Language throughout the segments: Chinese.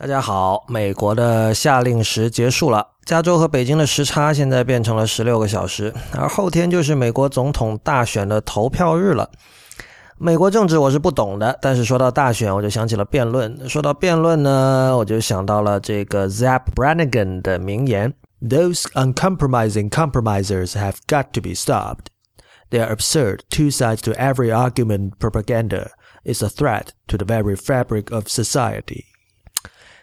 大家好，美国的夏令时结束了，加州和北京的时差现在变成了十六个小时，而后天就是美国总统大选的投票日了。美国政治我是不懂的，但是说到大选，我就想起了辩论。说到辩论呢，我就想到了这个 Zap Brannigan 的名言：“Those uncompromising compromisers have got to be stopped. They are absurd, two sides to every argument. Propaganda is a threat to the very fabric of society.”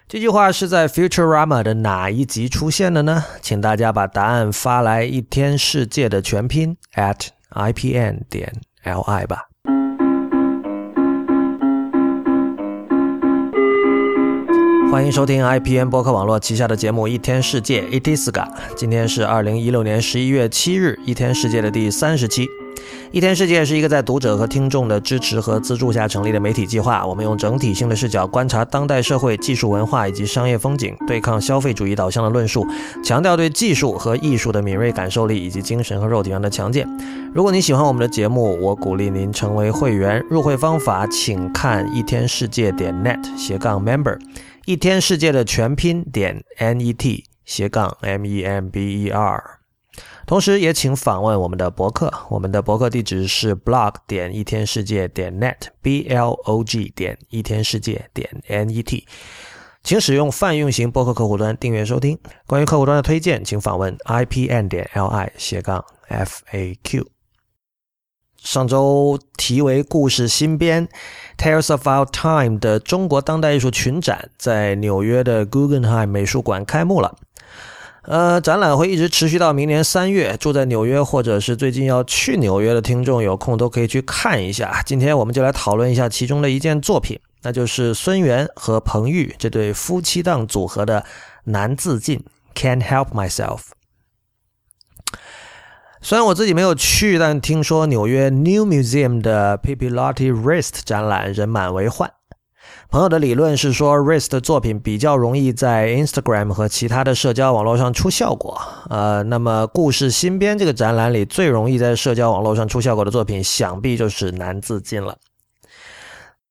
这句话是在 Futurama 的哪一集出现的呢？请大家把答案发来一天世界的全拼 at ipn 点 li 吧。欢迎收听 IPN 播客网络旗下的节目《一天世界》，It is ga。今天是二零一六年十一月七日，《一天世界》的第三十期。一天世界是一个在读者和听众的支持和资助下成立的媒体计划。我们用整体性的视角观察当代社会、技术文化以及商业风景，对抗消费主义导向的论述，强调对技术和艺术的敏锐感受力以及精神和肉体上的强健。如果你喜欢我们的节目，我鼓励您成为会员。入会方法请看一天世界点 net 斜杠 member，一天世界的全拼点 net 斜杠 m e m b e r。同时也请访问我们的博客，我们的博客地址是 blog 点一天世界点 net，b l o g 点一天世界点 n e t，请使用泛用型博客客户端订阅收听。关于客户端的推荐，请访问 i p n 点 l i 斜杠 f a q。上周题为“故事新编 Tales of Our Time” 的中国当代艺术群展在纽约的 Guggenheim 美术馆开幕了。呃，展览会一直持续到明年三月。住在纽约或者是最近要去纽约的听众，有空都可以去看一下。今天我们就来讨论一下其中的一件作品，那就是孙元和彭昱这对夫妻档组合的《难自禁》（Can't Help Myself）。虽然我自己没有去，但听说纽约 New Museum 的 Pipilotti Rist 展览人满为患。朋友的理论是说，Ris 的作品比较容易在 Instagram 和其他的社交网络上出效果。呃，那么故事新编这个展览里最容易在社交网络上出效果的作品，想必就是难自禁了。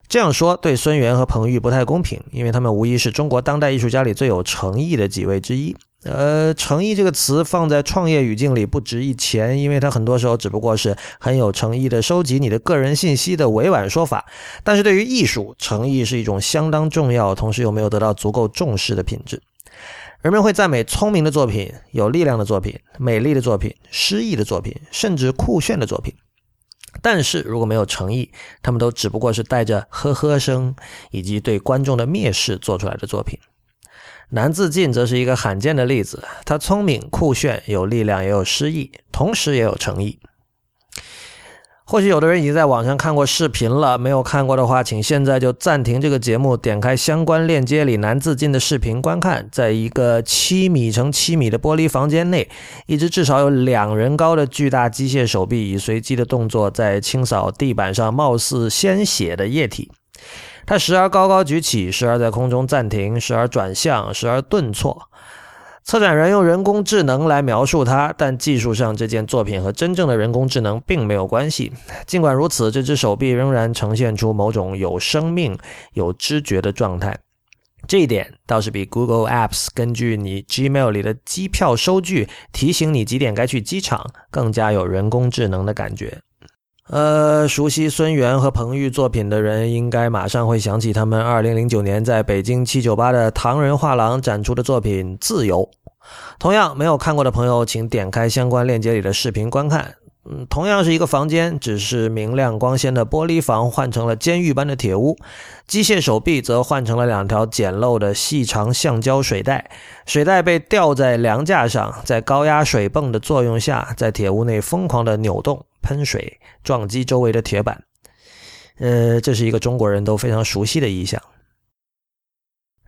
这样说对孙元和彭昱不太公平，因为他们无疑是中国当代艺术家里最有诚意的几位之一。呃，诚意这个词放在创业语境里不值一钱，因为它很多时候只不过是很有诚意的收集你的个人信息的委婉说法。但是对于艺术，诚意是一种相当重要，同时又没有得到足够重视的品质。人们会赞美聪明的作品、有力量的作品、美丽的作品、诗意的作品，甚至酷炫的作品。但是如果没有诚意，他们都只不过是带着呵呵声以及对观众的蔑视做出来的作品。难自尽则是一个罕见的例子，他聪明、酷炫、有力量，也有诗意，同时也有诚意。或许有的人已经在网上看过视频了，没有看过的话，请现在就暂停这个节目，点开相关链接里难自尽的视频观看。在一个七米乘七米的玻璃房间内，一只至少有两人高的巨大机械手臂以随机的动作在清扫地板上貌似鲜血的液体。它时而高高举起，时而在空中暂停，时而转向，时而顿挫。策展人用人工智能来描述它，但技术上这件作品和真正的人工智能并没有关系。尽管如此，这只手臂仍然呈现出某种有生命、有知觉的状态。这一点倒是比 Google Apps 根据你 Gmail 里的机票收据提醒你几点该去机场更加有人工智能的感觉。呃，熟悉孙元和彭玉作品的人，应该马上会想起他们2009年在北京798的唐人画廊展出的作品《自由》。同样，没有看过的朋友，请点开相关链接里的视频观看。嗯，同样是一个房间，只是明亮光鲜的玻璃房换成了监狱般的铁屋，机械手臂则换成了两条简陋的细长橡胶水带，水带被吊在梁架上，在高压水泵的作用下，在铁屋内疯狂的扭动。喷水撞击周围的铁板，呃，这是一个中国人都非常熟悉的意象。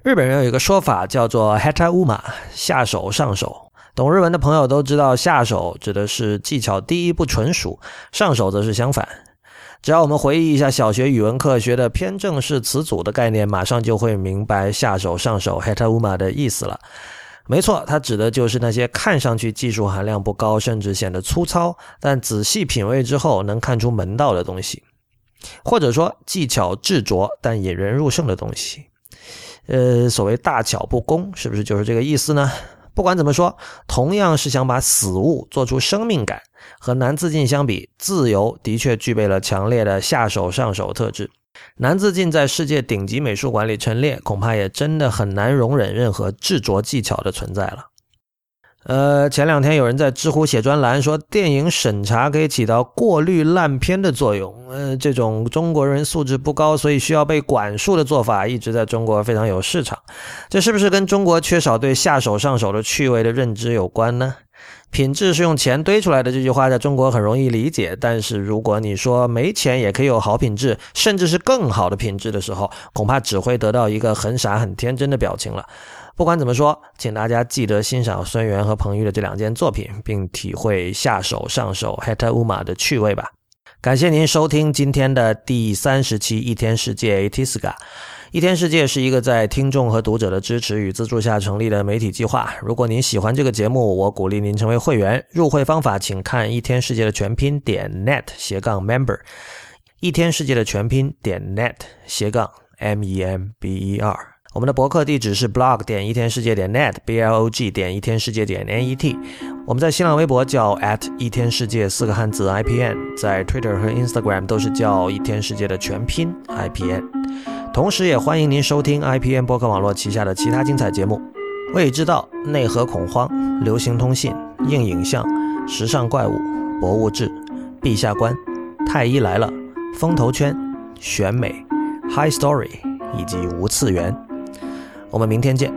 日本人有一个说法叫做 “hata uma”，下手上手。懂日文的朋友都知道，下手指的是技巧低不纯熟，上手则是相反。只要我们回忆一下小学语文课学的偏正式词组的概念，马上就会明白下手上手 “hata uma” 的意思了。没错，它指的就是那些看上去技术含量不高，甚至显得粗糙，但仔细品味之后能看出门道的东西，或者说技巧智拙但引人入胜的东西。呃，所谓大巧不工，是不是就是这个意思呢？不管怎么说，同样是想把死物做出生命感，和南自尽相比，自由的确具备了强烈的下手上手特质。南自尽在世界顶级美术馆里陈列，恐怕也真的很难容忍任何制作技巧的存在了。呃，前两天有人在知乎写专栏说，电影审查可以起到过滤烂片的作用。呃，这种中国人素质不高，所以需要被管束的做法，一直在中国非常有市场。这是不是跟中国缺少对下手上手的趣味的认知有关呢？品质是用钱堆出来的这句话，在中国很容易理解。但是如果你说没钱也可以有好品质，甚至是更好的品质的时候，恐怕只会得到一个很傻很天真的表情了。不管怎么说，请大家记得欣赏孙元和彭昱的这两件作品，并体会下手上手 Heta Uma 的趣味吧。感谢您收听今天的第三十期一天世界 Itiska。一天世界是一个在听众和读者的支持与资助下成立的媒体计划。如果您喜欢这个节目，我鼓励您成为会员。入会方法请看一天世界的全拼点 net 斜杠 member。一天世界的全拼点 net 斜杠 m e m b e r。我们的博客地址是 blog 点一天世界点 net，b l o g 点一天世界点 n e t。我们在新浪微博叫 at 一天世界四个汉字 i p n，在 Twitter 和 Instagram 都是叫一天世界的全拼 i p n。同时，也欢迎您收听 i p n 博客网络旗下的其他精彩节目：未知道、内核恐慌、流行通信、硬影像、时尚怪物、博物志、陛下观、太医来了、风头圈、选美、High Story 以及无次元。我们明天见。